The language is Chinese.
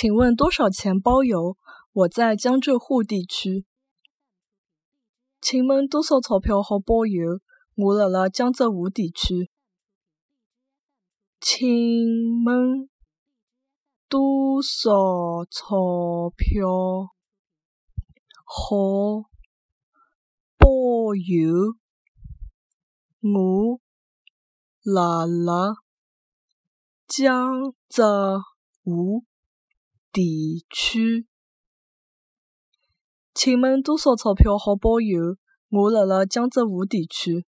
请问多少钱包邮？我在江浙沪地区。请问多少钞票好包邮？我辣辣江浙沪地区。请问多少钞票好包邮？我辣辣江浙沪。地区，请问多少钞票好包邮？我辣辣江浙沪地区。